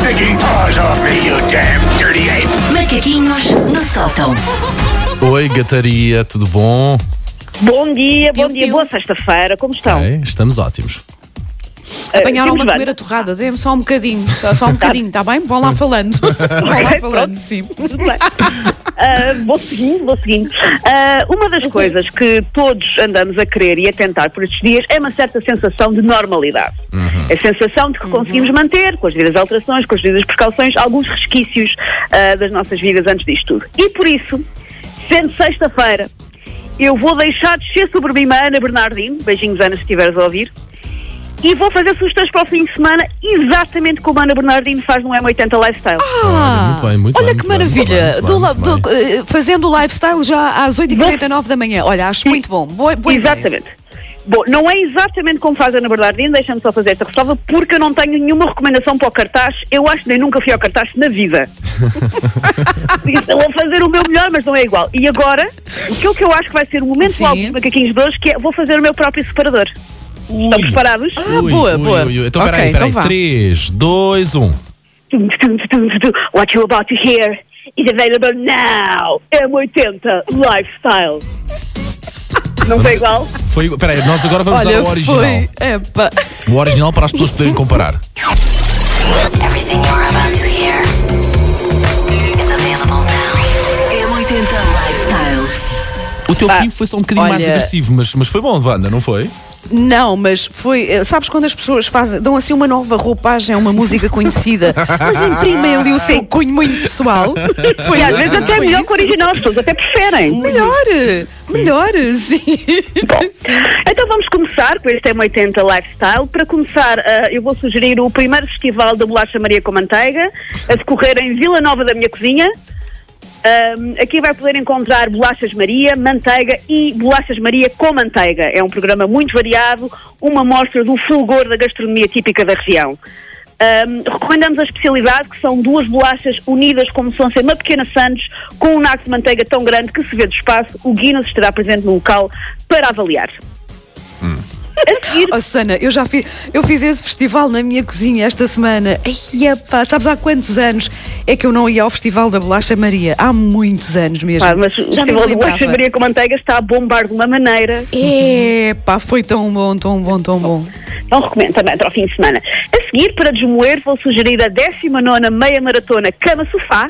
stinking paws off me, you damn dirty ape! Macaquinhos no sótão. Oi, gataria, tudo bom? Bom dia, bom Piu, dia, piu. boa sexta-feira, como estão? Ok, estamos ótimos. Apanharam temos uma comer a torrada, dê-me só um bocadinho, só, só um bocadinho, está bem? Vão lá falando. Vão lá falando, pronto. sim. Tudo bem. Ah, vou seguindo, vou seguindo. Ah, uma das coisas que todos andamos a querer e a tentar por estes dias é uma certa sensação de normalidade. A sensação de que conseguimos manter, com as devidas alterações, com as devidas precauções, alguns resquícios ah, das nossas vidas antes disto tudo. E por isso, sendo sexta-feira, eu vou deixar descer sobre mim a Ana Bernardino, beijinhos Ana se estiveres a ouvir, e vou fazer sugestões para o fim de semana exatamente como a Ana Bernardino faz no M80 Lifestyle. Olha, muito bem, muito Olha bem, que muito bem, muito maravilha! bem, Do bem, do- bem. eh, fazendo o lifestyle já às 8h49 da manhã. Olha, acho muito bom. Boa, boa ideia. Bom, não é exatamente como faz a Ana Bernardino, deixa-me só fazer esta ressalva, porque eu não tenho nenhuma recomendação para o cartaz. Eu acho que nem nunca fui ao cartaz na vida. Eu vou fazer o meu melhor, mas não é igual. E agora, aquilo que eu acho que vai ser o momento Sim. alto dos macaquinhos de hoje, que é vou fazer o meu próprio separador. Estão preparados? Ah, Ui, boa, ui, boa. ui, ui. Então, Ok, peraí, peraí. então vá. 3, 2, 1. Tum, tum, tum, tum, tum. What you're about to hear is available now. M80 Lifestyle. Não foi igual? Foi, peraí, nós agora vamos Olha, dar o original. foi. Epa. O original para as pessoas poderem comparar. Everything you're about to hear is available now. M80 Lifestyle. O teu fim foi só um bocadinho mais olha- agressivo, mas, mas foi bom, Wanda, não foi? Não, mas foi. eh, Sabes quando as pessoas fazem, dão assim uma nova roupagem a uma música conhecida, mas imprimem ali o seu cunho muito pessoal? Foi E às vezes até melhor que o original, as pessoas até preferem. Melhor! Melhor, sim. Sim. Então vamos começar com este M80 Lifestyle. Para começar, ah, eu vou sugerir o primeiro festival da Bolacha Maria com Manteiga, a decorrer em Vila Nova da Minha Cozinha. Ahm, aqui vai poder encontrar bolachas Maria, manteiga e bolachas Maria com manteiga. É um programa muito variado, uma mostra do fulgor da gastronomia típica da região. Ahm, recomendamos a especialidade, que são duas bolachas unidas como se fosse uma pequena sandes, com um naco de manteiga tão grande que se vê do espaço. O Guinness estará presente no local para avaliar. A seguir, Oh, Susana, eu já fiz, eu fiz esse festival na minha cozinha esta semana. Ai, epá, sabes há quantos anos é que eu não ia ao Festival da Bolacha Maria? Há muitos anos mesmo. pá, mas o já me Festival de Bolacha. Maria com Manteiga está a bombar de uma maneira. Epá, foi tão bom, tão bom, tão bom. Não recomendo também para o fim de semana. A seguir, para desmoer, vou sugerir a 19 meia maratona Cama Sofá.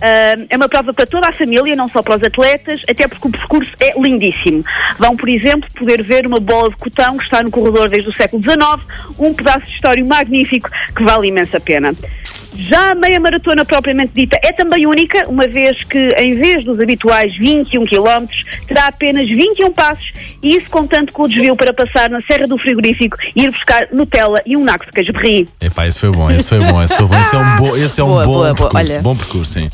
Ah, é uma prova para toda a família, não só para os atletas, até porque o percurso é lindíssimo. Vão, por exemplo, poder ver uma bola de cotão que está no corredor desde o século XIX, um pedaço de história magnífico que vale imensa pena. Já a meia maratona propriamente dita é também única, uma vez que em vez dos habituais 21 km, terá apenas 21 passos e isso contando com o desvio para passar na Serra do Frigorífico e ir buscar Nutella e um naco de queijo brie. Epá, esse foi bom, esse foi bom, esse foi bom. Esse é um, bo, esse é um Boa, bom boa, percurso, olha. bom percurso, sim.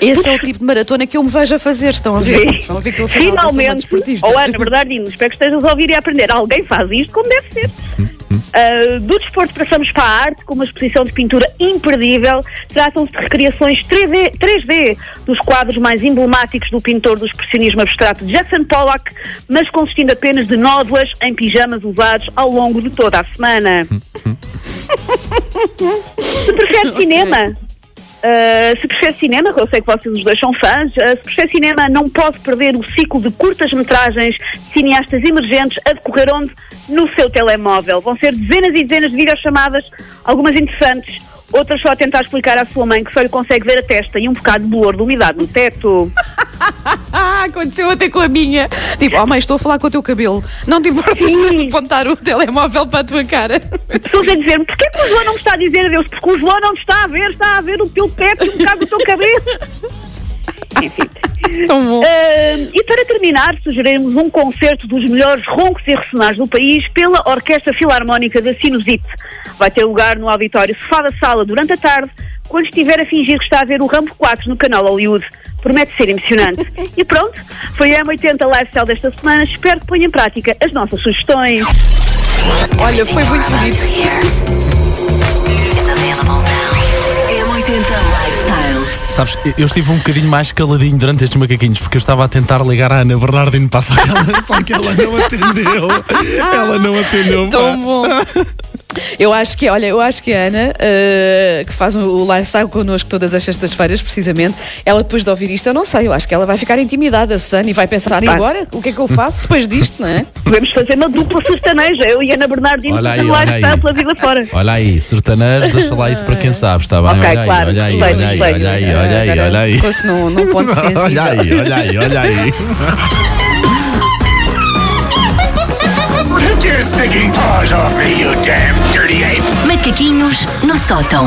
Esse é o tipo de maratona que eu me vejo a fazer, estão a ver? Estão a ver que eu Finalmente, ou Ana, verdade, espero que estejas a ouvir e a aprender. Alguém faz isto como deve ser. Ah, do desporto passamos para a arte, com uma exposição de pintura imperdível. Tratam-se de recriações 3D, 3D dos quadros mais emblemáticos do pintor do expressionismo abstrato Jackson Pollock, mas consistindo apenas de nódoas em pijamas usados ao longo de toda a semana. Se prefere cinema, Uh, se prefere cinema, que eu sei que vocês os dois são fãs, uh, se prefere cinema, não pode perder o ciclo de curtas-metragens de cineastas emergentes a decorrer onde? No seu telemóvel. Vão ser dezenas e dezenas de videochamadas, algumas interessantes, outras só a tentar explicar à sua mãe que só lhe consegue ver a testa e um bocado de bolor de umidade no teto. Aconteceu até com a minha. Tipo, oh mãe, estou a falar com o teu cabelo. Não te importas de apontar o telemóvel para a tua cara? Pessoas a dizer-me, porquê que o João não me está a dizer adeus? Porque o João não me está a ver, está a ver o teu teto e um bocado do teu cabelo. Enfim. Ah, e para terminar, sugerimos um concerto dos melhores roncos e ressonares do país pela Orquestra Filarmónica da Sinusite. Vai ter lugar no auditório Sofá da Sala durante a tarde, quando estiver a fingir que está a ver o Rambo 4 no canal Hollywood. Promete ser emocionante. e pronto, foi a M80 Lifestyle desta semana. Espero que ponha em prática as nossas sugestões. Olha, foi muito bonito. Sabes, eu- estive um bocadinho mais caladinho durante estes macaquinhos porque eu estava a tentar ligar a Ana Bernardino para a sala, só que ela não atendeu. Ela não atendeu. pá. Tão bom. Eu acho que, olha, eu acho que a Ana, eh, que faz o lifestyle connosco todas as sextas-feiras, precisamente, ela depois de ouvir isto, eu não sei, eu acho que ela vai ficar intimidada, Susana, e vai pensar, e agora? O que é que eu faço depois disto, não é? Podemos fazer uma dupla sertaneja, eu e Ana Bernardino Olha aí, olha lifestyle aí. pela vida fora. Olha aí, sertanejo, deixa lá isso para quem sabe, está bem? Ok, olha aí, claro, olha aí, olha aí, olha aí, olha aí, olha aí. Fosse num, num ponto sensível. Olha aí, olha aí, olha aí. Take your stinking paws off me, you damn dirty ape! Macaquinhos no sótão.